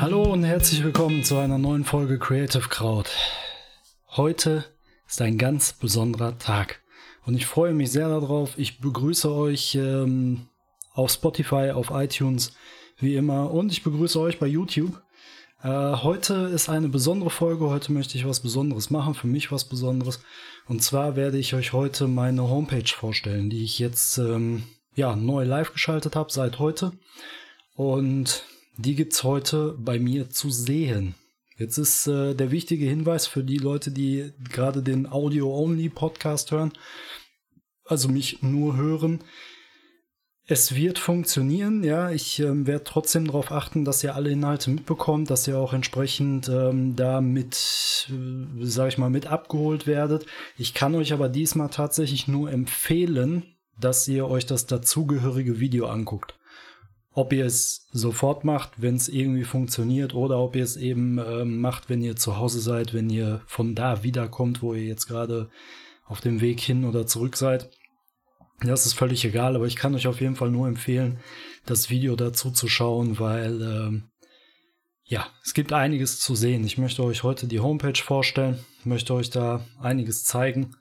Hallo und herzlich willkommen zu einer neuen Folge Creative Crowd. Heute ist ein ganz besonderer Tag und ich freue mich sehr darauf. Ich begrüße euch ähm, auf Spotify, auf iTunes, wie immer und ich begrüße euch bei YouTube. Äh, heute ist eine besondere Folge. Heute möchte ich was Besonderes machen, für mich was Besonderes. Und zwar werde ich euch heute meine Homepage vorstellen, die ich jetzt ähm, ja neu live geschaltet habe seit heute. Und die gibt's heute bei mir zu sehen. Jetzt ist äh, der wichtige Hinweis für die Leute, die gerade den Audio-Only-Podcast hören, also mich nur hören. Es wird funktionieren, ja. Ich ähm, werde trotzdem darauf achten, dass ihr alle Inhalte mitbekommt, dass ihr auch entsprechend ähm, da mit, äh, sag ich mal, mit abgeholt werdet. Ich kann euch aber diesmal tatsächlich nur empfehlen, dass ihr euch das dazugehörige Video anguckt ob ihr es sofort macht, wenn es irgendwie funktioniert, oder ob ihr es eben äh, macht, wenn ihr zu Hause seid, wenn ihr von da wiederkommt, wo ihr jetzt gerade auf dem Weg hin oder zurück seid. Das ist völlig egal, aber ich kann euch auf jeden Fall nur empfehlen, das Video dazu zu schauen, weil äh, ja, es gibt einiges zu sehen. Ich möchte euch heute die Homepage vorstellen, möchte euch da einiges zeigen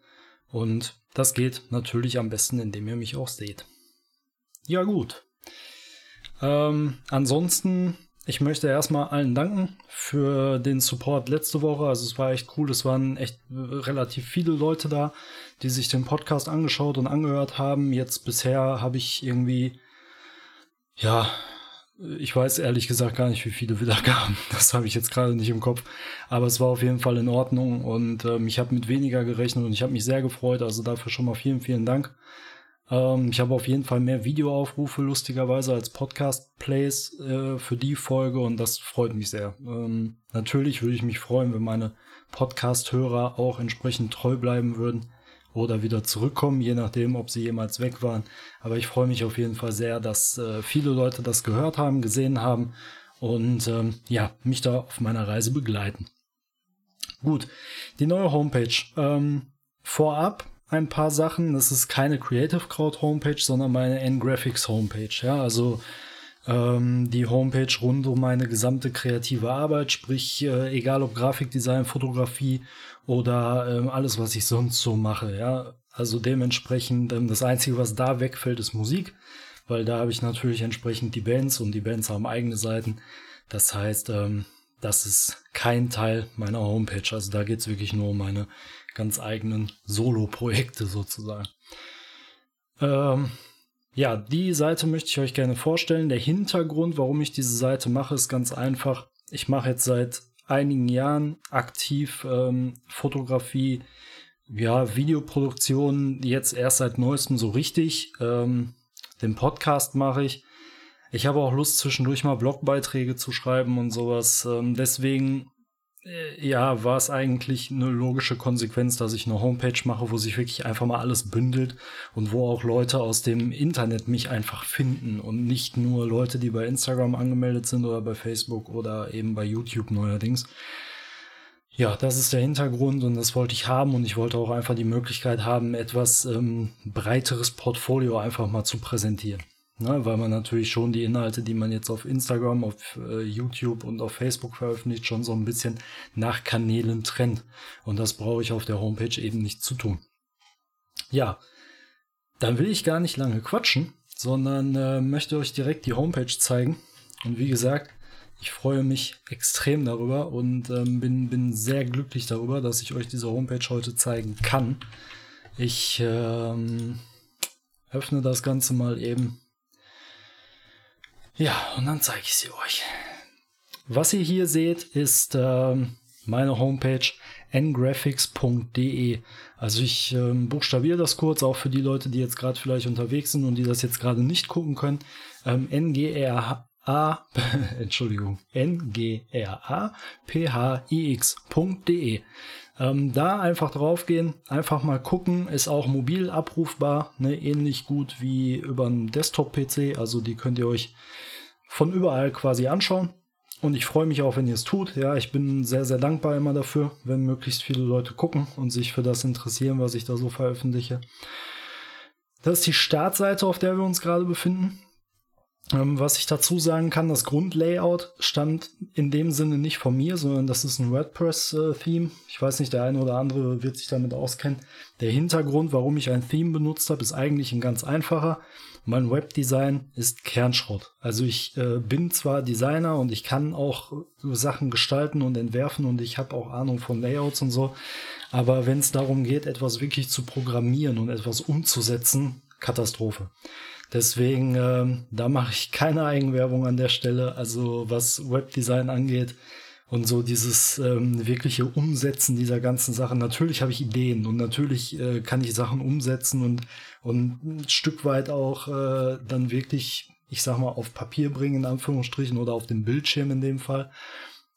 und das geht natürlich am besten, indem ihr mich auch seht. Ja gut, ähm, ansonsten, ich möchte erstmal allen danken für den Support letzte Woche. Also es war echt cool. Es waren echt relativ viele Leute da, die sich den Podcast angeschaut und angehört haben. Jetzt bisher habe ich irgendwie, ja, ich weiß ehrlich gesagt gar nicht, wie viele Wiedergaben. Das habe ich jetzt gerade nicht im Kopf. Aber es war auf jeden Fall in Ordnung und ähm, ich habe mit weniger gerechnet und ich habe mich sehr gefreut. Also dafür schon mal vielen, vielen Dank. Ähm, ich habe auf jeden Fall mehr Videoaufrufe lustigerweise als Podcast-Plays äh, für die Folge und das freut mich sehr. Ähm, natürlich würde ich mich freuen, wenn meine Podcast-Hörer auch entsprechend treu bleiben würden oder wieder zurückkommen, je nachdem, ob sie jemals weg waren. Aber ich freue mich auf jeden Fall sehr, dass äh, viele Leute das gehört haben, gesehen haben und ähm, ja, mich da auf meiner Reise begleiten. Gut, die neue Homepage. Ähm, vorab ein paar Sachen. Das ist keine Creative Crowd Homepage, sondern meine N-Graphics Homepage. Ja, also ähm, die Homepage rund um meine gesamte kreative Arbeit, sprich, äh, egal ob Grafikdesign, Fotografie oder ähm, alles, was ich sonst so mache. Ja, also dementsprechend, ähm, das Einzige, was da wegfällt, ist Musik, weil da habe ich natürlich entsprechend die Bands und die Bands haben eigene Seiten. Das heißt, ähm, das ist kein Teil meiner Homepage. Also da geht es wirklich nur um meine ganz eigenen Solo-Projekte sozusagen. Ähm, ja, die Seite möchte ich euch gerne vorstellen. Der Hintergrund, warum ich diese Seite mache, ist ganz einfach. Ich mache jetzt seit einigen Jahren aktiv ähm, Fotografie, ja, Videoproduktion, jetzt erst seit neuestem so richtig. Ähm, den Podcast mache ich. Ich habe auch Lust, zwischendurch mal Blogbeiträge zu schreiben und sowas. Ähm, deswegen ja, war es eigentlich eine logische Konsequenz, dass ich eine Homepage mache, wo sich wirklich einfach mal alles bündelt und wo auch Leute aus dem Internet mich einfach finden und nicht nur Leute, die bei Instagram angemeldet sind oder bei Facebook oder eben bei YouTube neuerdings. Ja, das ist der Hintergrund und das wollte ich haben und ich wollte auch einfach die Möglichkeit haben, etwas ähm, breiteres Portfolio einfach mal zu präsentieren. Ne, weil man natürlich schon die Inhalte, die man jetzt auf Instagram, auf äh, YouTube und auf Facebook veröffentlicht, schon so ein bisschen nach Kanälen trennt. Und das brauche ich auf der Homepage eben nicht zu tun. Ja, dann will ich gar nicht lange quatschen, sondern äh, möchte euch direkt die Homepage zeigen. Und wie gesagt, ich freue mich extrem darüber und ähm, bin, bin sehr glücklich darüber, dass ich euch diese Homepage heute zeigen kann. Ich ähm, öffne das Ganze mal eben ja, und dann zeige ich sie euch. Was ihr hier seht, ist ähm, meine Homepage ngraphics.de. Also ich ähm, buchstabiere das kurz, auch für die Leute, die jetzt gerade vielleicht unterwegs sind und die das jetzt gerade nicht gucken können. Ähm, NGRA, Entschuldigung, N-G-R-A-P-H-I-X.de. Ähm, da einfach draufgehen, einfach mal gucken, ist auch mobil abrufbar, ne, ähnlich gut wie über einen Desktop-PC, also die könnt ihr euch von überall quasi anschauen. und ich freue mich auch, wenn ihr es tut. Ja, ich bin sehr, sehr dankbar immer dafür, wenn möglichst viele Leute gucken und sich für das interessieren, was ich da so veröffentliche. Das ist die Startseite, auf der wir uns gerade befinden. Ähm, was ich dazu sagen kann, das Grundlayout stammt in dem Sinne nicht von mir, sondern das ist ein WordPress-Theme. Ich weiß nicht, der eine oder andere wird sich damit auskennen. Der Hintergrund, warum ich ein Theme benutzt habe, ist eigentlich ein ganz einfacher. Mein Webdesign ist Kernschrott. Also ich äh, bin zwar Designer und ich kann auch Sachen gestalten und entwerfen und ich habe auch Ahnung von Layouts und so, aber wenn es darum geht, etwas wirklich zu programmieren und etwas umzusetzen, Katastrophe. Deswegen, ähm, da mache ich keine Eigenwerbung an der Stelle. Also was Webdesign angeht und so dieses ähm, wirkliche Umsetzen dieser ganzen Sachen. Natürlich habe ich Ideen und natürlich äh, kann ich Sachen umsetzen und, und ein Stück weit auch äh, dann wirklich, ich sag mal, auf Papier bringen, in Anführungsstrichen, oder auf dem Bildschirm in dem Fall.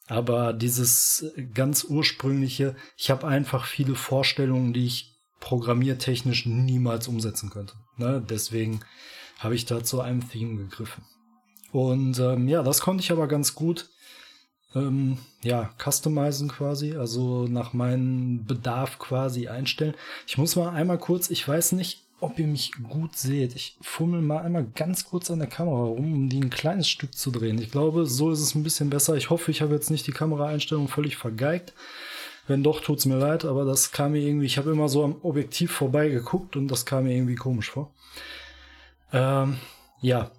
Aber dieses ganz ursprüngliche, ich habe einfach viele Vorstellungen, die ich programmiertechnisch niemals umsetzen könnte. Ne? Deswegen habe ich da zu einem Theme gegriffen. Und ähm, ja, das konnte ich aber ganz gut ähm, ja, customizen quasi, also nach meinem Bedarf quasi einstellen. Ich muss mal einmal kurz, ich weiß nicht, ob ihr mich gut seht. Ich fummel mal einmal ganz kurz an der Kamera rum, um die ein kleines Stück zu drehen. Ich glaube, so ist es ein bisschen besser. Ich hoffe, ich habe jetzt nicht die Kameraeinstellung völlig vergeigt. Wenn doch, tut's mir leid, aber das kam mir irgendwie, ich habe immer so am Objektiv vorbei geguckt und das kam mir irgendwie komisch vor. Ähm, ja,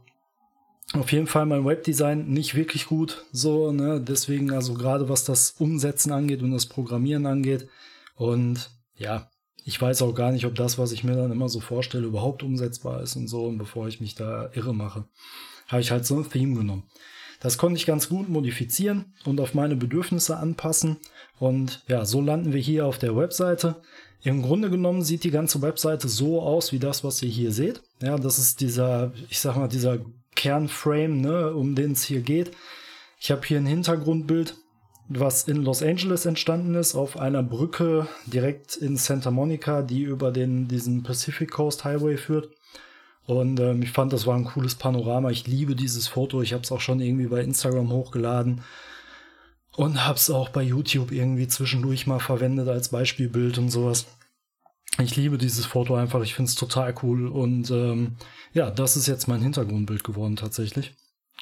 auf jeden Fall mein Webdesign nicht wirklich gut, so, ne, deswegen also gerade was das Umsetzen angeht und das Programmieren angeht. Und ja, ich weiß auch gar nicht, ob das, was ich mir dann immer so vorstelle, überhaupt umsetzbar ist und so. Und bevor ich mich da irre mache, habe ich halt so ein Theme genommen. Das konnte ich ganz gut modifizieren und auf meine Bedürfnisse anpassen. Und ja, so landen wir hier auf der Webseite. Im Grunde genommen sieht die ganze Webseite so aus wie das, was ihr hier seht. Ja, das ist dieser, ich sag mal, dieser Kernframe, ne, um den es hier geht. Ich habe hier ein Hintergrundbild, was in Los Angeles entstanden ist, auf einer Brücke direkt in Santa Monica, die über den, diesen Pacific Coast Highway führt. Und ähm, ich fand, das war ein cooles Panorama. Ich liebe dieses Foto. Ich habe es auch schon irgendwie bei Instagram hochgeladen. Und hab's auch bei YouTube irgendwie zwischendurch mal verwendet als Beispielbild und sowas. Ich liebe dieses Foto einfach, ich finde es total cool. Und ähm, ja, das ist jetzt mein Hintergrundbild geworden tatsächlich.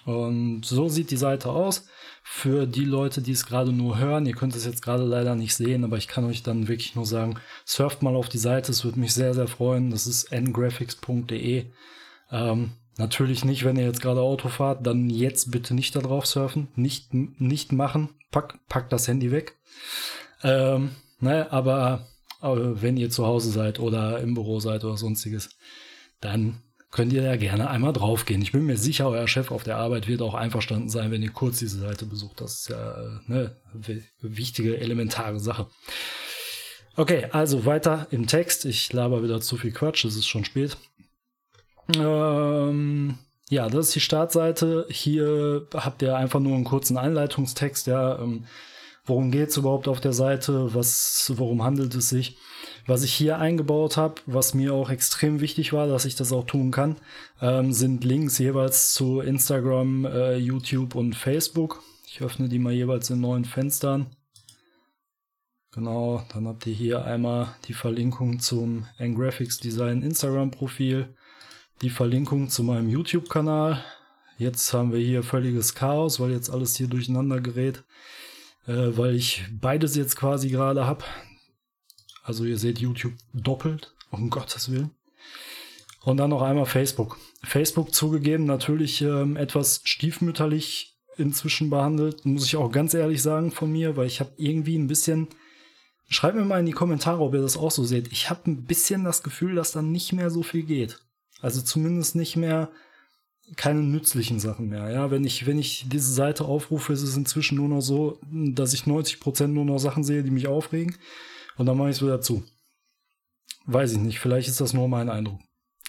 Und so sieht die Seite aus. Für die Leute, die es gerade nur hören, ihr könnt es jetzt gerade leider nicht sehen, aber ich kann euch dann wirklich nur sagen, surft mal auf die Seite, es würde mich sehr, sehr freuen. Das ist ngraphics.de. Ähm, Natürlich nicht, wenn ihr jetzt gerade Auto fahrt, dann jetzt bitte nicht da drauf surfen, nicht, nicht machen, pack, pack das Handy weg. Ähm, ne, aber, aber wenn ihr zu Hause seid oder im Büro seid oder sonstiges, dann könnt ihr da gerne einmal draufgehen. Ich bin mir sicher, euer Chef auf der Arbeit wird auch einverstanden sein, wenn ihr kurz diese Seite besucht. Das ist ja eine wichtige, elementare Sache. Okay, also weiter im Text. Ich laber wieder zu viel Quatsch, es ist schon spät. Ähm, ja, das ist die Startseite. Hier habt ihr einfach nur einen kurzen Einleitungstext, ja. Ähm, worum geht es überhaupt auf der Seite? Was, worum handelt es sich? Was ich hier eingebaut habe, was mir auch extrem wichtig war, dass ich das auch tun kann, ähm, sind Links jeweils zu Instagram, äh, YouTube und Facebook. Ich öffne die mal jeweils in neuen Fenstern. Genau, dann habt ihr hier einmal die Verlinkung zum Ngraphics Design Instagram Profil die Verlinkung zu meinem YouTube-Kanal. Jetzt haben wir hier völliges Chaos, weil jetzt alles hier durcheinander gerät, äh, weil ich beides jetzt quasi gerade habe. Also ihr seht YouTube doppelt, um Gottes Willen. Und dann noch einmal Facebook. Facebook zugegeben natürlich ähm, etwas stiefmütterlich inzwischen behandelt, muss ich auch ganz ehrlich sagen von mir, weil ich habe irgendwie ein bisschen, schreibt mir mal in die Kommentare, ob ihr das auch so seht. Ich habe ein bisschen das Gefühl, dass da nicht mehr so viel geht. Also zumindest nicht mehr keine nützlichen Sachen mehr. Ja, wenn ich, wenn ich diese Seite aufrufe, ist es inzwischen nur noch so, dass ich 90 Prozent nur noch Sachen sehe, die mich aufregen. Und dann mache ich es wieder zu. Weiß ich nicht. Vielleicht ist das nur mein Eindruck.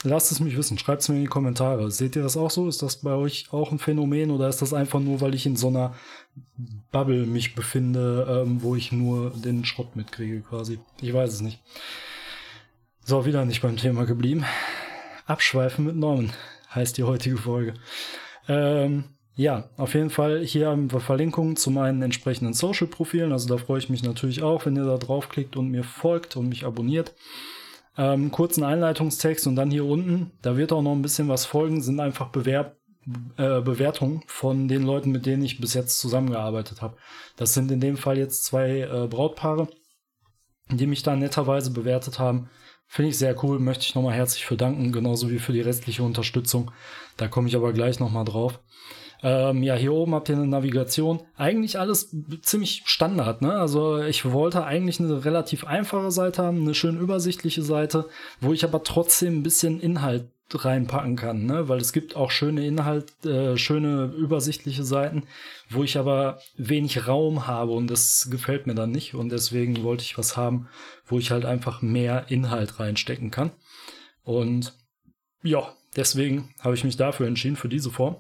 Lasst es mich wissen. Schreibt es mir in die Kommentare. Seht ihr das auch so? Ist das bei euch auch ein Phänomen oder ist das einfach nur, weil ich in so einer Bubble mich befinde, ähm, wo ich nur den Schrott mitkriege quasi? Ich weiß es nicht. So, wieder nicht beim Thema geblieben. Abschweifen mit Norman heißt die heutige Folge. Ähm, ja, auf jeden Fall hier haben wir Verlinkungen zu meinen entsprechenden Social-Profilen. Also da freue ich mich natürlich auch, wenn ihr da draufklickt und mir folgt und mich abonniert. Ähm, kurzen Einleitungstext und dann hier unten, da wird auch noch ein bisschen was folgen, sind einfach Bewerb äh, Bewertungen von den Leuten, mit denen ich bis jetzt zusammengearbeitet habe. Das sind in dem Fall jetzt zwei äh, Brautpaare, die mich da netterweise bewertet haben. Finde ich sehr cool, möchte ich nochmal herzlich für danken, genauso wie für die restliche Unterstützung. Da komme ich aber gleich nochmal drauf. Ähm, ja, hier oben habt ihr eine Navigation. Eigentlich alles ziemlich Standard, ne? Also ich wollte eigentlich eine relativ einfache Seite haben, eine schön übersichtliche Seite, wo ich aber trotzdem ein bisschen Inhalt reinpacken kann, ne? Weil es gibt auch schöne Inhalt, äh, schöne übersichtliche Seiten, wo ich aber wenig Raum habe und das gefällt mir dann nicht und deswegen wollte ich was haben, wo ich halt einfach mehr Inhalt reinstecken kann. Und ja, deswegen habe ich mich dafür entschieden, für diese Form.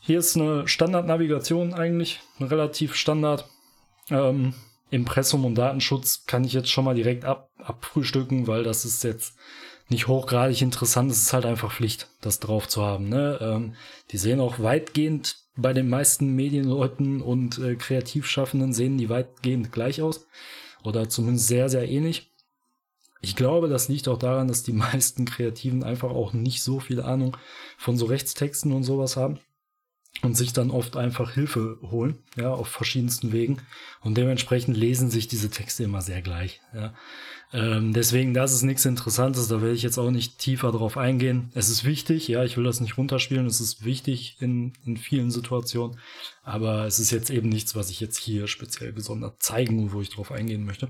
Hier ist eine Standardnavigation eigentlich, relativ Standard. Ähm, Impressum und Datenschutz kann ich jetzt schon mal direkt ab, abfrühstücken, weil das ist jetzt nicht hochgradig interessant. Es ist halt einfach Pflicht, das drauf zu haben. Ne? Ähm, die sehen auch weitgehend bei den meisten Medienleuten und äh, Kreativschaffenden sehen die weitgehend gleich aus. Oder zumindest sehr, sehr ähnlich. Ich glaube, das liegt auch daran, dass die meisten Kreativen einfach auch nicht so viel Ahnung von so Rechtstexten und sowas haben und sich dann oft einfach Hilfe holen, ja, auf verschiedensten Wegen. Und dementsprechend lesen sich diese Texte immer sehr gleich, ja. Ähm, deswegen, das ist nichts Interessantes, da werde ich jetzt auch nicht tiefer drauf eingehen. Es ist wichtig, ja, ich will das nicht runterspielen, es ist wichtig in, in vielen Situationen, aber es ist jetzt eben nichts, was ich jetzt hier speziell gesondert zeigen, wo ich drauf eingehen möchte.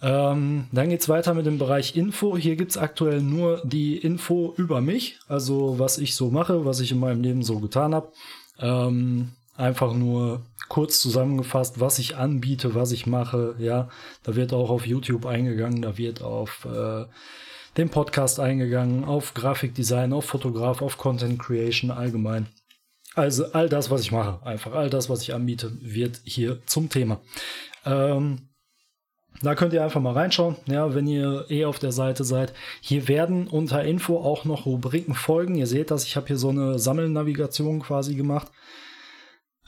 Ähm, dann geht's weiter mit dem Bereich Info. Hier gibt's aktuell nur die Info über mich, also was ich so mache, was ich in meinem Leben so getan habe. Ähm, einfach nur kurz zusammengefasst, was ich anbiete, was ich mache. Ja, da wird auch auf YouTube eingegangen, da wird auf äh, den Podcast eingegangen, auf Grafikdesign, auf Fotograf, auf Content Creation allgemein. Also all das, was ich mache, einfach all das, was ich anbiete, wird hier zum Thema. Ähm, da könnt ihr einfach mal reinschauen, ja, wenn ihr eh auf der Seite seid. Hier werden unter Info auch noch Rubriken folgen. Ihr seht das, ich habe hier so eine Sammelnavigation quasi gemacht.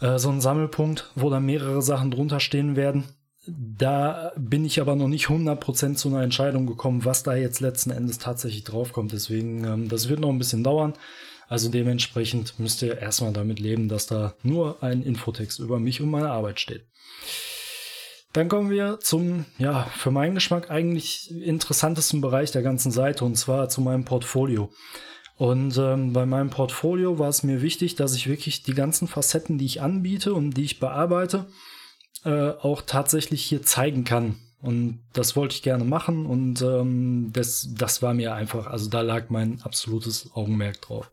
Äh, so ein Sammelpunkt, wo dann mehrere Sachen drunter stehen werden. Da bin ich aber noch nicht 100% zu einer Entscheidung gekommen, was da jetzt letzten Endes tatsächlich draufkommt. Deswegen, ähm, das wird noch ein bisschen dauern. Also dementsprechend müsst ihr erstmal damit leben, dass da nur ein Infotext über mich und meine Arbeit steht. Dann kommen wir zum, ja, für meinen Geschmack eigentlich interessantesten Bereich der ganzen Seite und zwar zu meinem Portfolio. Und ähm, bei meinem Portfolio war es mir wichtig, dass ich wirklich die ganzen Facetten, die ich anbiete und die ich bearbeite, äh, auch tatsächlich hier zeigen kann. Und das wollte ich gerne machen und ähm, das, das war mir einfach, also da lag mein absolutes Augenmerk drauf.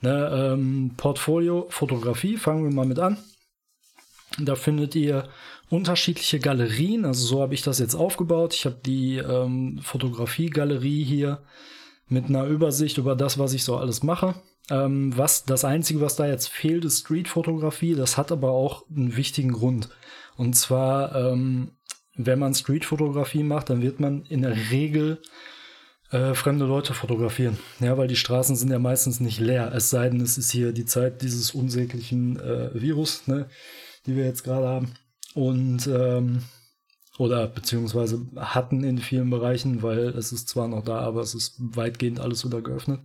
Ne, ähm, Portfolio, Fotografie, fangen wir mal mit an. Da findet ihr unterschiedliche Galerien. Also so habe ich das jetzt aufgebaut. Ich habe die ähm, Fotografie-Galerie hier mit einer Übersicht über das, was ich so alles mache. Ähm, was das Einzige, was da jetzt fehlt, ist Streetfotografie. Das hat aber auch einen wichtigen Grund. Und zwar, ähm, wenn man Streetfotografie macht, dann wird man in der Regel äh, fremde Leute fotografieren. Ja, weil die Straßen sind ja meistens nicht leer. Es sei denn, es ist hier die Zeit dieses unsäglichen äh, Virus, ne, die wir jetzt gerade haben und ähm, oder beziehungsweise hatten in vielen Bereichen, weil es ist zwar noch da, aber es ist weitgehend alles wieder geöffnet.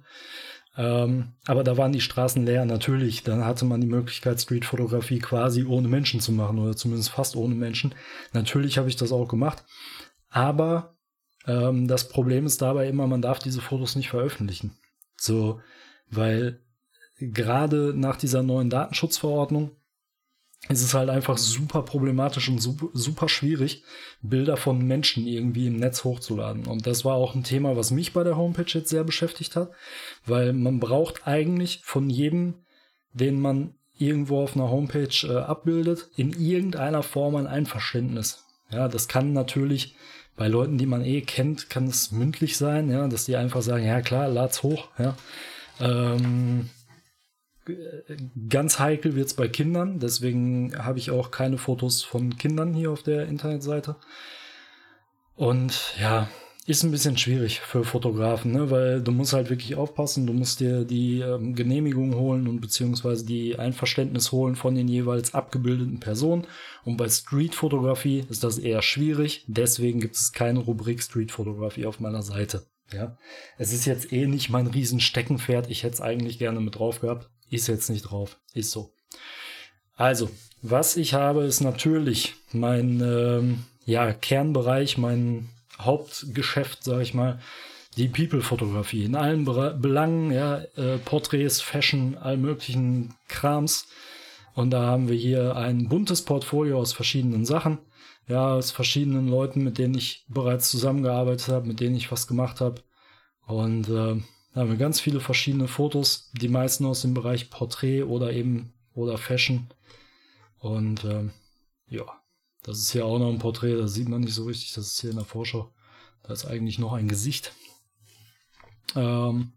Ähm, aber da waren die Straßen leer, natürlich. Dann hatte man die Möglichkeit, Streetfotografie quasi ohne Menschen zu machen oder zumindest fast ohne Menschen. Natürlich habe ich das auch gemacht. Aber ähm, das Problem ist dabei immer, man darf diese Fotos nicht veröffentlichen. So, weil gerade nach dieser neuen Datenschutzverordnung es ist halt einfach super problematisch und super, super schwierig, Bilder von Menschen irgendwie im Netz hochzuladen. Und das war auch ein Thema, was mich bei der Homepage jetzt sehr beschäftigt hat, weil man braucht eigentlich von jedem, den man irgendwo auf einer Homepage äh, abbildet, in irgendeiner Form ein Einverständnis. Ja, das kann natürlich bei Leuten, die man eh kennt, kann es mündlich sein, ja, dass die einfach sagen, ja klar, lad's hoch, ja. Ähm, Ganz heikel wird es bei Kindern, deswegen habe ich auch keine Fotos von Kindern hier auf der Internetseite. Und ja, ist ein bisschen schwierig für Fotografen, ne? weil du musst halt wirklich aufpassen, du musst dir die ähm, Genehmigung holen und beziehungsweise die Einverständnis holen von den jeweils abgebildeten Personen. Und bei Streetfotografie ist das eher schwierig, deswegen gibt es keine Rubrik Streetfotografie auf meiner Seite. Ja, es ist jetzt eh nicht mein Riesensteckenpferd. Ich hätte es eigentlich gerne mit drauf gehabt. Ist jetzt nicht drauf. Ist so. Also, was ich habe, ist natürlich mein ähm, ja, Kernbereich, mein Hauptgeschäft, sage ich mal, die People-Fotografie in allen Belangen, ja, äh, Porträts, Fashion, all möglichen Krams. Und da haben wir hier ein buntes Portfolio aus verschiedenen Sachen, ja, aus verschiedenen Leuten, mit denen ich bereits zusammengearbeitet habe, mit denen ich was gemacht habe. Und äh, da haben wir ganz viele verschiedene Fotos, die meisten aus dem Bereich Porträt oder eben oder Fashion. Und äh, ja, das ist hier auch noch ein Porträt, das sieht man nicht so richtig, das ist hier in der Vorschau. Da ist eigentlich noch ein Gesicht. Ähm,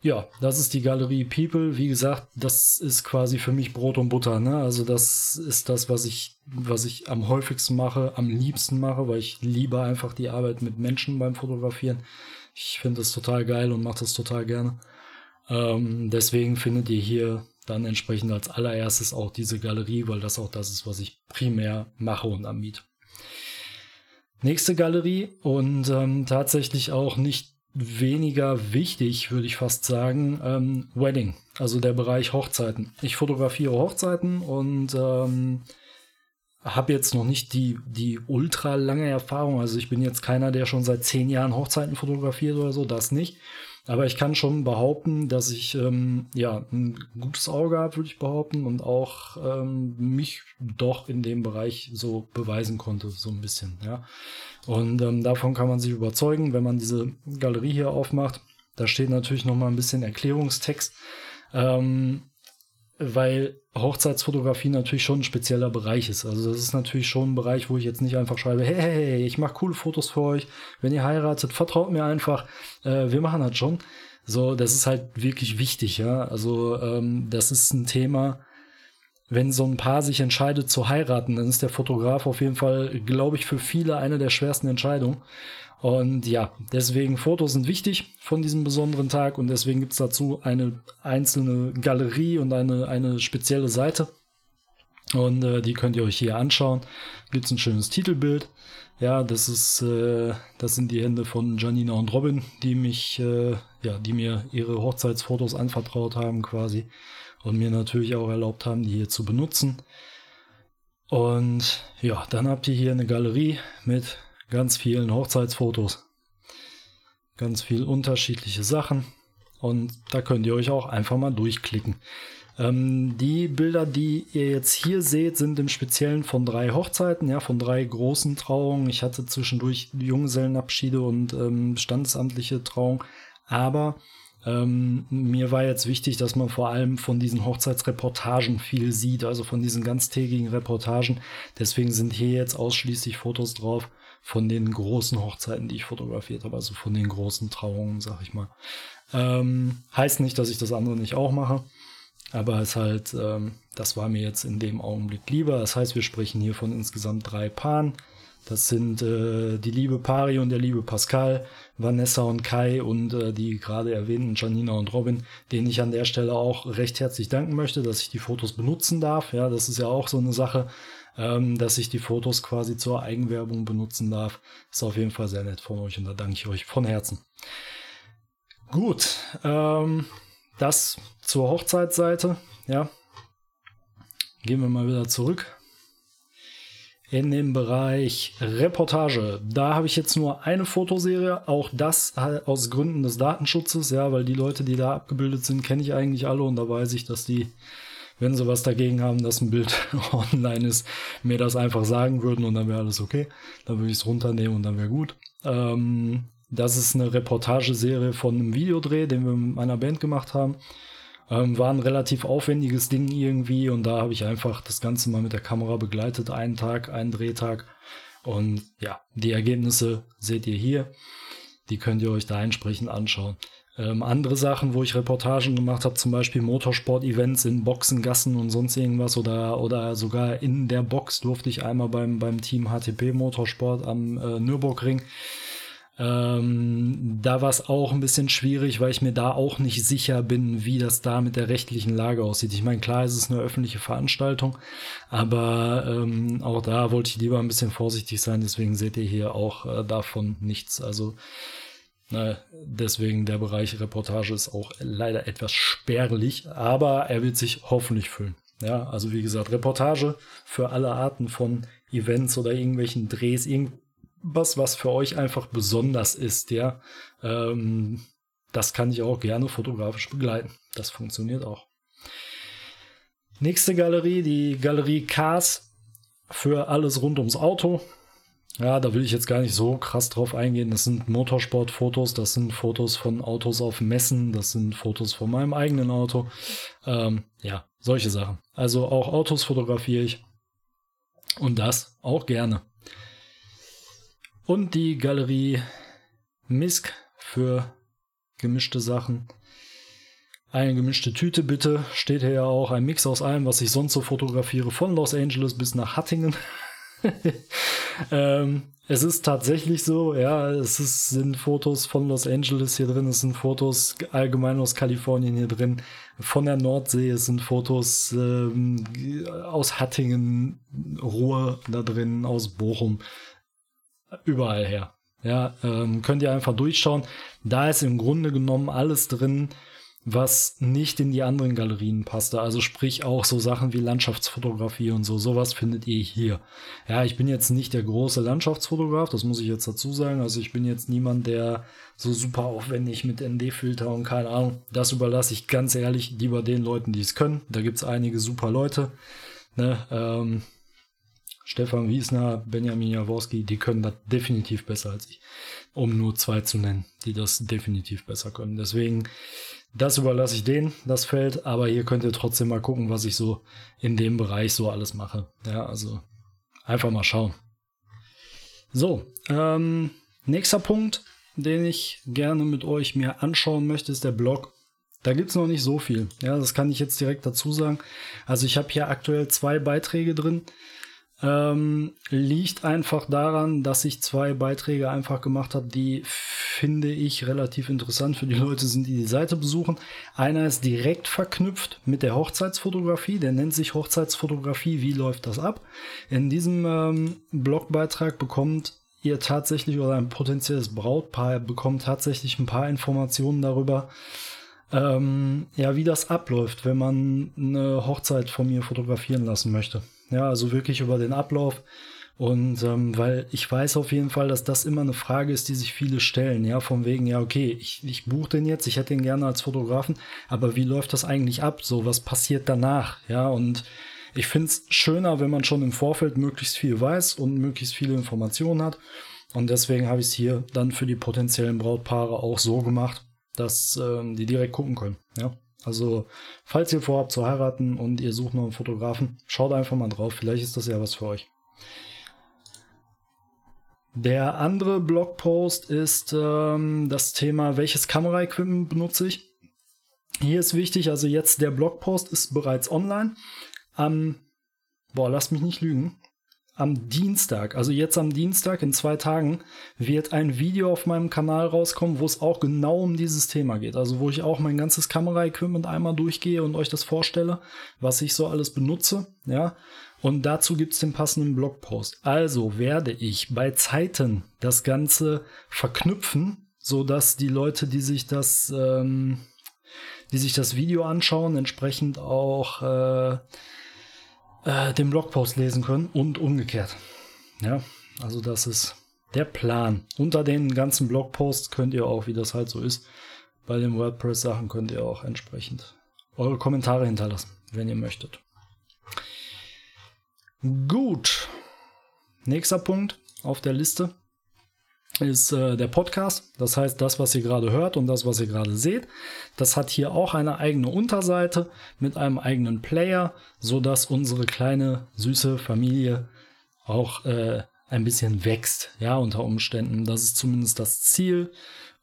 ja, das ist die Galerie People. Wie gesagt, das ist quasi für mich Brot und Butter. Ne? Also das ist das, was ich, was ich am häufigsten mache, am liebsten mache, weil ich liebe einfach die Arbeit mit Menschen beim Fotografieren. Ich finde das total geil und mache das total gerne. Ähm, deswegen findet ihr hier dann entsprechend als allererstes auch diese Galerie, weil das auch das ist, was ich primär mache und anbiete. Nächste Galerie und ähm, tatsächlich auch nicht weniger wichtig, würde ich fast sagen, ähm, Wedding, also der Bereich Hochzeiten. Ich fotografiere Hochzeiten und ähm, habe jetzt noch nicht die, die ultra lange Erfahrung. Also ich bin jetzt keiner, der schon seit zehn Jahren Hochzeiten fotografiert oder so, das nicht. Aber ich kann schon behaupten, dass ich ähm, ja ein gutes Auge habe, würde ich behaupten, und auch ähm, mich doch in dem Bereich so beweisen konnte, so ein bisschen. Ja. Und ähm, davon kann man sich überzeugen, wenn man diese Galerie hier aufmacht. Da steht natürlich noch mal ein bisschen Erklärungstext. Ähm, weil Hochzeitsfotografie natürlich schon ein spezieller Bereich ist. Also das ist natürlich schon ein Bereich, wo ich jetzt nicht einfach schreibe, hey, hey, hey ich mache coole Fotos für euch. Wenn ihr heiratet, vertraut mir einfach. Äh, wir machen das schon. So, das ist halt wirklich wichtig, ja. Also ähm, das ist ein Thema. Wenn so ein Paar sich entscheidet zu heiraten, dann ist der Fotograf auf jeden Fall, glaube ich, für viele eine der schwersten Entscheidungen. Und ja, deswegen Fotos sind wichtig von diesem besonderen Tag und deswegen gibt es dazu eine einzelne Galerie und eine, eine spezielle Seite. Und äh, die könnt ihr euch hier anschauen. Gibt es ein schönes Titelbild. Ja, das ist, äh, das sind die Hände von Janina und Robin, die mich, äh, ja, die mir ihre Hochzeitsfotos anvertraut haben quasi und mir natürlich auch erlaubt haben, die hier zu benutzen. Und ja, dann habt ihr hier eine Galerie mit ganz vielen Hochzeitsfotos. Ganz viel unterschiedliche Sachen. Und da könnt ihr euch auch einfach mal durchklicken. Ähm, die Bilder, die ihr jetzt hier seht, sind im Speziellen von drei Hochzeiten, ja, von drei großen Trauungen. Ich hatte zwischendurch Junggesellenabschiede und ähm, standesamtliche Trauungen. Aber ähm, mir war jetzt wichtig, dass man vor allem von diesen Hochzeitsreportagen viel sieht, also von diesen ganztägigen Reportagen. Deswegen sind hier jetzt ausschließlich Fotos drauf von den großen Hochzeiten, die ich fotografiert habe, also von den großen Trauungen, sag ich mal. Ähm, heißt nicht, dass ich das andere nicht auch mache, aber es halt, ähm, das war mir jetzt in dem Augenblick lieber. Das heißt, wir sprechen hier von insgesamt drei Paaren. Das sind äh, die liebe Pari und der liebe Pascal, Vanessa und Kai und äh, die gerade erwähnten Janina und Robin, denen ich an der Stelle auch recht herzlich danken möchte, dass ich die Fotos benutzen darf. Ja, das ist ja auch so eine Sache ähm, dass ich die Fotos quasi zur Eigenwerbung benutzen darf. Ist auf jeden Fall sehr nett von euch und da danke ich euch von Herzen. Gut, ähm, das zur Hochzeitsseite. Ja, gehen wir mal wieder zurück in den Bereich Reportage. Da habe ich jetzt nur eine Fotoserie, auch das aus Gründen des Datenschutzes, ja, weil die Leute, die da abgebildet sind, kenne ich eigentlich alle und da weiß ich, dass die wenn sie was dagegen haben, dass ein Bild online ist, mir das einfach sagen würden und dann wäre alles okay. Dann würde ich es runternehmen und dann wäre gut. Ähm, das ist eine Reportageserie von einem Videodreh, den wir mit meiner Band gemacht haben. Ähm, war ein relativ aufwendiges Ding irgendwie und da habe ich einfach das Ganze mal mit der Kamera begleitet. Einen Tag, einen Drehtag. Und ja, die Ergebnisse seht ihr hier. Die könnt ihr euch da entsprechend anschauen. Ähm, andere Sachen, wo ich Reportagen gemacht habe, zum Beispiel Motorsport-Events in Boxengassen und sonst irgendwas oder, oder sogar in der Box durfte ich einmal beim, beim Team HTP Motorsport am äh, Nürburgring Ähm, da war es auch ein bisschen schwierig, weil ich mir da auch nicht sicher bin, wie das da mit der rechtlichen Lage aussieht. Ich meine, klar, es ist eine öffentliche Veranstaltung, aber ähm, auch da wollte ich lieber ein bisschen vorsichtig sein. Deswegen seht ihr hier auch äh, davon nichts. Also na, deswegen der Bereich Reportage ist auch leider etwas spärlich, aber er wird sich hoffentlich füllen. Ja, also wie gesagt, Reportage für alle Arten von Events oder irgendwelchen Drehs, irgendwas, was für euch einfach besonders ist, ja. Ähm, das kann ich auch gerne fotografisch begleiten. Das funktioniert auch. Nächste Galerie, die Galerie Cars für alles rund ums Auto. Ja, da will ich jetzt gar nicht so krass drauf eingehen. Das sind Motorsportfotos, das sind Fotos von Autos auf Messen, das sind Fotos von meinem eigenen Auto. Ähm, ja, solche Sachen. Also auch Autos fotografiere ich. Und das auch gerne. Und die Galerie Misk für gemischte Sachen. Eine gemischte Tüte bitte. Steht hier ja auch ein Mix aus allem, was ich sonst so fotografiere. Von Los Angeles bis nach Hattingen. ähm, es ist tatsächlich so, ja, es ist, sind Fotos von Los Angeles hier drin, es sind Fotos allgemein aus Kalifornien hier drin, von der Nordsee, es sind Fotos ähm, aus Hattingen, Ruhr da drin, aus Bochum, überall her. Ja, ähm, könnt ihr einfach durchschauen. Da ist im Grunde genommen alles drin, was nicht in die anderen Galerien passte. Also sprich auch so Sachen wie Landschaftsfotografie und so. Sowas findet ihr hier. Ja, ich bin jetzt nicht der große Landschaftsfotograf, das muss ich jetzt dazu sagen. Also ich bin jetzt niemand, der so super aufwendig mit ND-Filter und keine Ahnung. Das überlasse ich ganz ehrlich lieber den Leuten, die es können. Da gibt es einige super Leute. Ne? Ähm, Stefan Wiesner, Benjamin Jaworski, die können das definitiv besser als ich. Um nur zwei zu nennen, die das definitiv besser können. Deswegen das überlasse ich denen, das Feld, aber hier könnt ihr trotzdem mal gucken, was ich so in dem Bereich so alles mache. Ja, also einfach mal schauen. So, ähm, nächster Punkt, den ich gerne mit euch mir anschauen möchte, ist der Blog. Da gibt es noch nicht so viel. Ja, das kann ich jetzt direkt dazu sagen. Also ich habe hier aktuell zwei Beiträge drin. Ähm, liegt einfach daran, dass ich zwei Beiträge einfach gemacht habe, die finde ich relativ interessant für die Leute sind, die die Seite besuchen. Einer ist direkt verknüpft mit der Hochzeitsfotografie, der nennt sich Hochzeitsfotografie, wie läuft das ab? In diesem ähm, Blogbeitrag bekommt ihr tatsächlich oder ein potenzielles Brautpaar bekommt tatsächlich ein paar Informationen darüber, ähm, ja, wie das abläuft, wenn man eine Hochzeit von mir fotografieren lassen möchte. Ja, also wirklich über den Ablauf. Und ähm, weil ich weiß auf jeden Fall, dass das immer eine Frage ist, die sich viele stellen. Ja, von wegen, ja, okay, ich, ich buche den jetzt, ich hätte ihn gerne als Fotografen, aber wie läuft das eigentlich ab? So, was passiert danach? Ja, und ich finde es schöner, wenn man schon im Vorfeld möglichst viel weiß und möglichst viele Informationen hat. Und deswegen habe ich es hier dann für die potenziellen Brautpaare auch so gemacht, dass ähm, die direkt gucken können. Ja. Also, falls ihr vorhabt zu heiraten und ihr sucht noch einen Fotografen, schaut einfach mal drauf. Vielleicht ist das ja was für euch. Der andere Blogpost ist ähm, das Thema, welches Kameraequipment benutze ich. Hier ist wichtig, also jetzt der Blogpost ist bereits online. Am, boah, lass mich nicht lügen am Dienstag, also jetzt am Dienstag in zwei Tagen, wird ein Video auf meinem Kanal rauskommen, wo es auch genau um dieses Thema geht. Also wo ich auch mein ganzes Kameraequipment einmal durchgehe und euch das vorstelle, was ich so alles benutze. Ja. Und dazu gibt es den passenden Blogpost. Also werde ich bei Zeiten das Ganze verknüpfen, so dass die Leute, die sich das, ähm, die sich das Video anschauen, entsprechend auch äh, äh, den Blogpost lesen können und umgekehrt. Ja, also das ist der Plan. Unter den ganzen Blogposts könnt ihr auch, wie das halt so ist, bei den WordPress-Sachen könnt ihr auch entsprechend eure Kommentare hinterlassen, wenn ihr möchtet. Gut. Nächster Punkt auf der Liste ist äh, der Podcast. Das heißt, das, was ihr gerade hört und das, was ihr gerade seht, das hat hier auch eine eigene Unterseite mit einem eigenen Player, so dass unsere kleine süße Familie auch äh, ein bisschen wächst, ja, unter Umständen. Das ist zumindest das Ziel.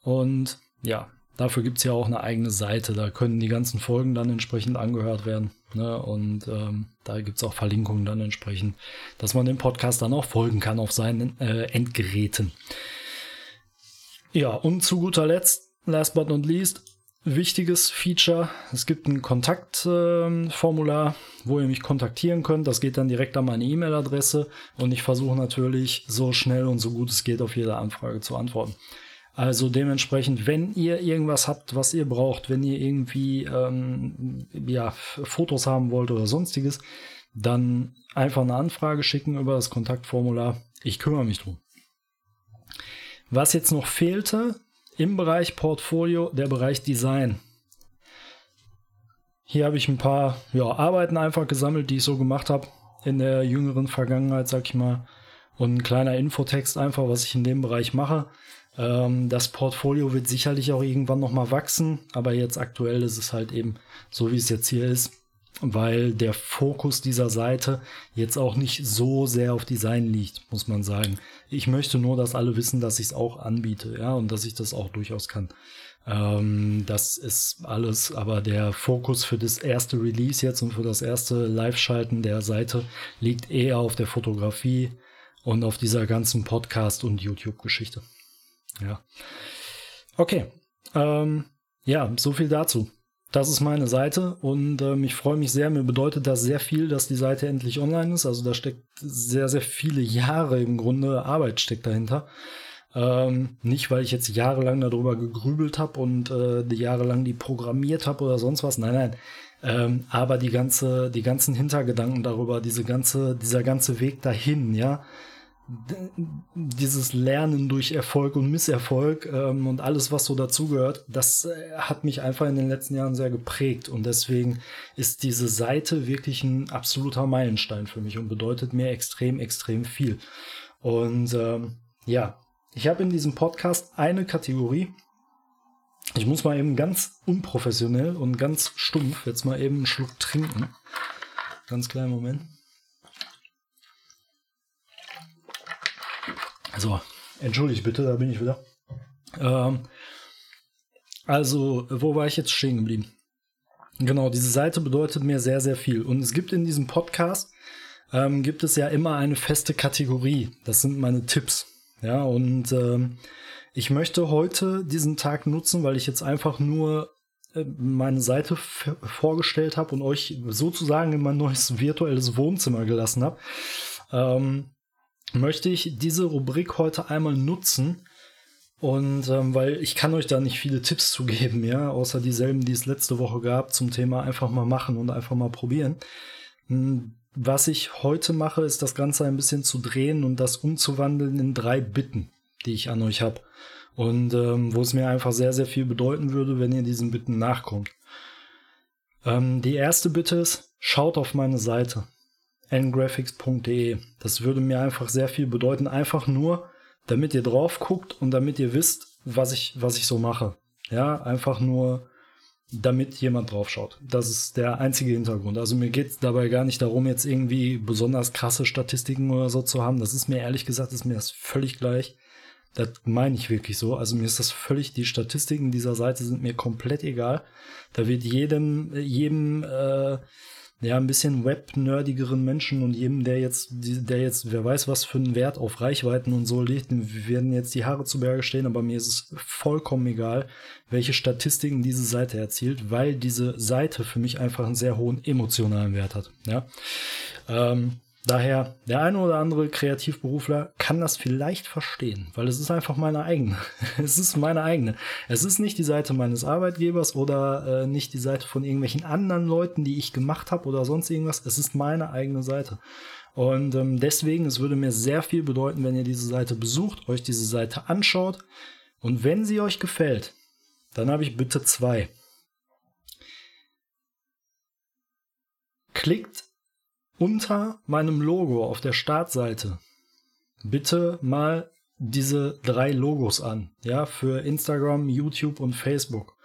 Und ja, dafür gibt es ja auch eine eigene Seite. Da können die ganzen Folgen dann entsprechend angehört werden. Ne? Und ähm, da gibt es auch Verlinkungen dann entsprechend, dass man dem Podcast dann auch folgen kann auf seinen äh, Endgeräten. Ja, und zu guter Letzt, last but not least, wichtiges Feature. Es gibt ein Kontaktformular, äh, wo ihr mich kontaktieren könnt. Das geht dann direkt an meine E-Mail-Adresse und ich versuche natürlich so schnell und so gut es geht auf jede Anfrage zu antworten. Also dementsprechend, wenn ihr irgendwas habt, was ihr braucht, wenn ihr irgendwie ähm, ja, Fotos haben wollt oder sonstiges, dann einfach eine Anfrage schicken über das Kontaktformular. Ich kümmere mich drum. Was jetzt noch fehlte, im Bereich Portfolio der Bereich Design. Hier habe ich ein paar ja, Arbeiten einfach gesammelt, die ich so gemacht habe in der jüngeren Vergangenheit, sag ich mal. Und ein kleiner Infotext einfach, was ich in dem Bereich mache. Ähm, das Portfolio wird sicherlich auch irgendwann nochmal wachsen, aber jetzt aktuell ist es halt eben so, wie es jetzt hier ist, weil der Fokus dieser Seite jetzt auch nicht so sehr auf Design liegt, muss man sagen. Ich möchte nur, dass alle wissen, dass ich es auch anbiete, ja, und dass ich das auch durchaus kann. Ähm, das ist alles, aber der Fokus für das erste Release jetzt und für das erste Live-Schalten der Seite liegt eher auf der Fotografie und auf dieser ganzen Podcast- und YouTube-Geschichte. Ja. Okay. Ähm, ja, so viel dazu. Das ist meine Seite und ähm, ich freue mich sehr. Mir bedeutet das sehr viel, dass die Seite endlich online ist. Also da steckt sehr, sehr viele Jahre im Grunde Arbeit steckt dahinter. Ähm, nicht, weil ich jetzt jahrelang darüber gegrübelt habe und äh, jahrelang die programmiert habe oder sonst was. Nein, nein. Ähm, aber die ganze, die ganzen Hintergedanken darüber, diese ganze, dieser ganze Weg dahin, ja, dieses Lernen durch Erfolg und Misserfolg ähm, und alles, was so dazugehört, das äh, hat mich einfach in den letzten Jahren sehr geprägt. Und deswegen ist diese Seite wirklich ein absoluter Meilenstein für mich und bedeutet mir extrem, extrem viel. Und ähm, ja, ich habe in diesem Podcast eine Kategorie. Ich muss mal eben ganz unprofessionell und ganz stumpf jetzt mal eben einen Schluck trinken. Ganz kleinen Moment. So, entschuldigt bitte, da bin ich wieder. Ähm, also, wo war ich jetzt stehen geblieben? Genau, diese Seite bedeutet mir sehr, sehr viel. Und es gibt in diesem Podcast, ähm, gibt es ja immer eine feste Kategorie. Das sind meine Tipps. Ja, und ähm, ich möchte heute diesen Tag nutzen, weil ich jetzt einfach nur äh, meine Seite vorgestellt habe und euch sozusagen in mein neues virtuelles Wohnzimmer gelassen habe. Ähm, möchte ich diese Rubrik heute einmal nutzen. Und ähm, weil ich kann euch da nicht viele Tipps zu geben, ja, außer dieselben, die es letzte Woche gab, zum Thema einfach mal machen und einfach mal probieren. Hm, was ich heute mache, ist das Ganze ein bisschen zu drehen und das umzuwandeln in drei Bitten, die ich an euch habe. Und ähm, wo es mir einfach sehr, sehr viel bedeuten würde, wenn ihr diesen Bitten nachkommt. Ähm, die erste Bitte ist, schaut auf meine Seite ngraphics.de. Das würde mir einfach sehr viel bedeuten, einfach nur, damit ihr drauf guckt und damit ihr wisst, was ich, was ich so mache. Ja, einfach nur, damit jemand drauf schaut. Das ist der einzige Hintergrund. Also mir geht es dabei gar nicht darum, jetzt irgendwie besonders krasse Statistiken oder so zu haben. Das ist mir ehrlich gesagt, ist mir das völlig gleich. Das meine ich wirklich so. Also mir ist das völlig, die Statistiken dieser Seite sind mir komplett egal. Da wird jedem, jedem äh, ja, ein bisschen web-nerdigeren Menschen und jedem, der jetzt, der jetzt, wer weiß, was für einen Wert auf Reichweiten und so legt, werden jetzt die Haare zu Berge stehen, aber mir ist es vollkommen egal, welche Statistiken diese Seite erzielt, weil diese Seite für mich einfach einen sehr hohen emotionalen Wert hat. Ja. Ähm, Daher, der eine oder andere Kreativberufler kann das vielleicht verstehen, weil es ist einfach meine eigene. es ist meine eigene. Es ist nicht die Seite meines Arbeitgebers oder äh, nicht die Seite von irgendwelchen anderen Leuten, die ich gemacht habe oder sonst irgendwas. Es ist meine eigene Seite. Und ähm, deswegen, es würde mir sehr viel bedeuten, wenn ihr diese Seite besucht, euch diese Seite anschaut. Und wenn sie euch gefällt, dann habe ich bitte zwei. Klickt unter meinem Logo auf der Startseite bitte mal diese drei Logos an, ja, für Instagram, YouTube und Facebook.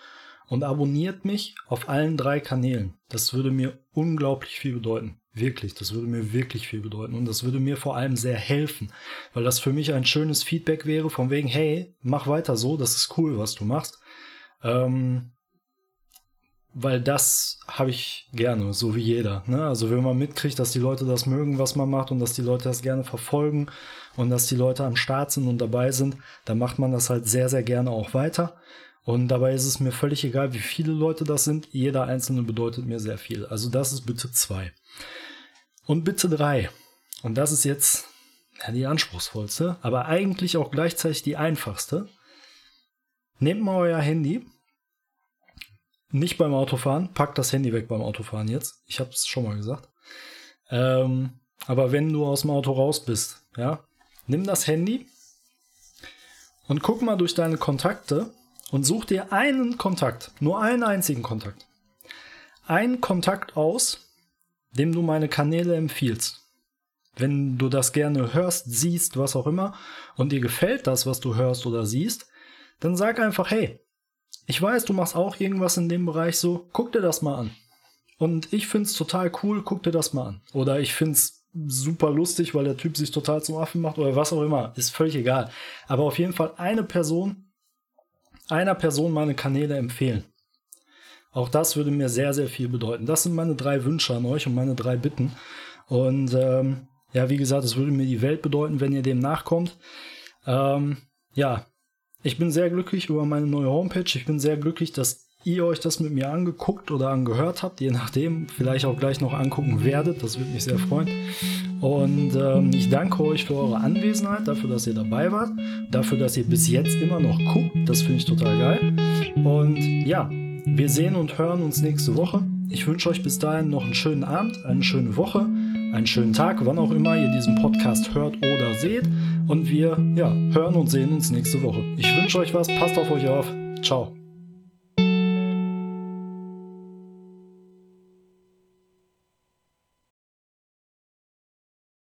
Und abonniert mich auf allen drei Kanälen. Das würde mir unglaublich viel bedeuten. Wirklich, das würde mir wirklich viel bedeuten. Und das würde mir vor allem sehr helfen, weil das für mich ein schönes Feedback wäre, von wegen, hey, mach weiter so, das ist cool, was du machst. Ähm, weil das habe ich gerne, so wie jeder. Ne? Also wenn man mitkriegt, dass die Leute das mögen, was man macht und dass die Leute das gerne verfolgen und dass die Leute am Start sind und dabei sind, dann macht man das halt sehr, sehr gerne auch weiter. Und dabei ist es mir völlig egal, wie viele Leute das sind. Jeder einzelne bedeutet mir sehr viel. Also das ist bitte zwei. Und bitte drei. Und das ist jetzt ja, die anspruchsvollste, aber eigentlich auch gleichzeitig die einfachste. Nehmt mal euer Handy nicht beim Autofahren. Pack das Handy weg beim Autofahren jetzt. Ich habe es schon mal gesagt. Ähm, aber wenn du aus dem Auto raus bist, ja, nimm das Handy und guck mal durch deine Kontakte und such dir einen Kontakt, nur einen einzigen Kontakt. Einen Kontakt aus, dem du meine Kanäle empfiehlst. Wenn du das gerne hörst, siehst, was auch immer, und dir gefällt das, was du hörst oder siehst, dann sag einfach, hey, ich weiß, du machst auch irgendwas in dem Bereich so, guck dir das mal an. Und ich find's total cool, guck dir das mal an. Oder ich find's super lustig, weil der Typ sich total zum Affen macht oder was auch immer. Ist völlig egal. Aber auf jeden Fall eine Person, einer Person meine Kanäle empfehlen. Auch das würde mir sehr, sehr viel bedeuten. Das sind meine drei Wünsche an euch und meine drei Bitten. Und ähm, ja, wie gesagt, es würde mir die Welt bedeuten, wenn ihr dem nachkommt. Ähm, ja, ich bin sehr glücklich über meine neue Homepage. Ich bin sehr glücklich, dass ihr euch das mit mir angeguckt oder angehört habt, je nachdem, vielleicht auch gleich noch angucken werdet. Das würde mich sehr freuen. Und ähm, ich danke euch für eure Anwesenheit, dafür, dass ihr dabei wart, dafür, dass ihr bis jetzt immer noch guckt. Das finde ich total geil. Und ja, wir sehen und hören uns nächste Woche. Ich wünsche euch bis dahin noch einen schönen Abend, eine schöne Woche, einen schönen Tag, wann auch immer ihr diesen Podcast hört oder seht. Und wir ja, hören und sehen uns nächste Woche. Ich wünsche euch was, passt auf euch auf. Ciao.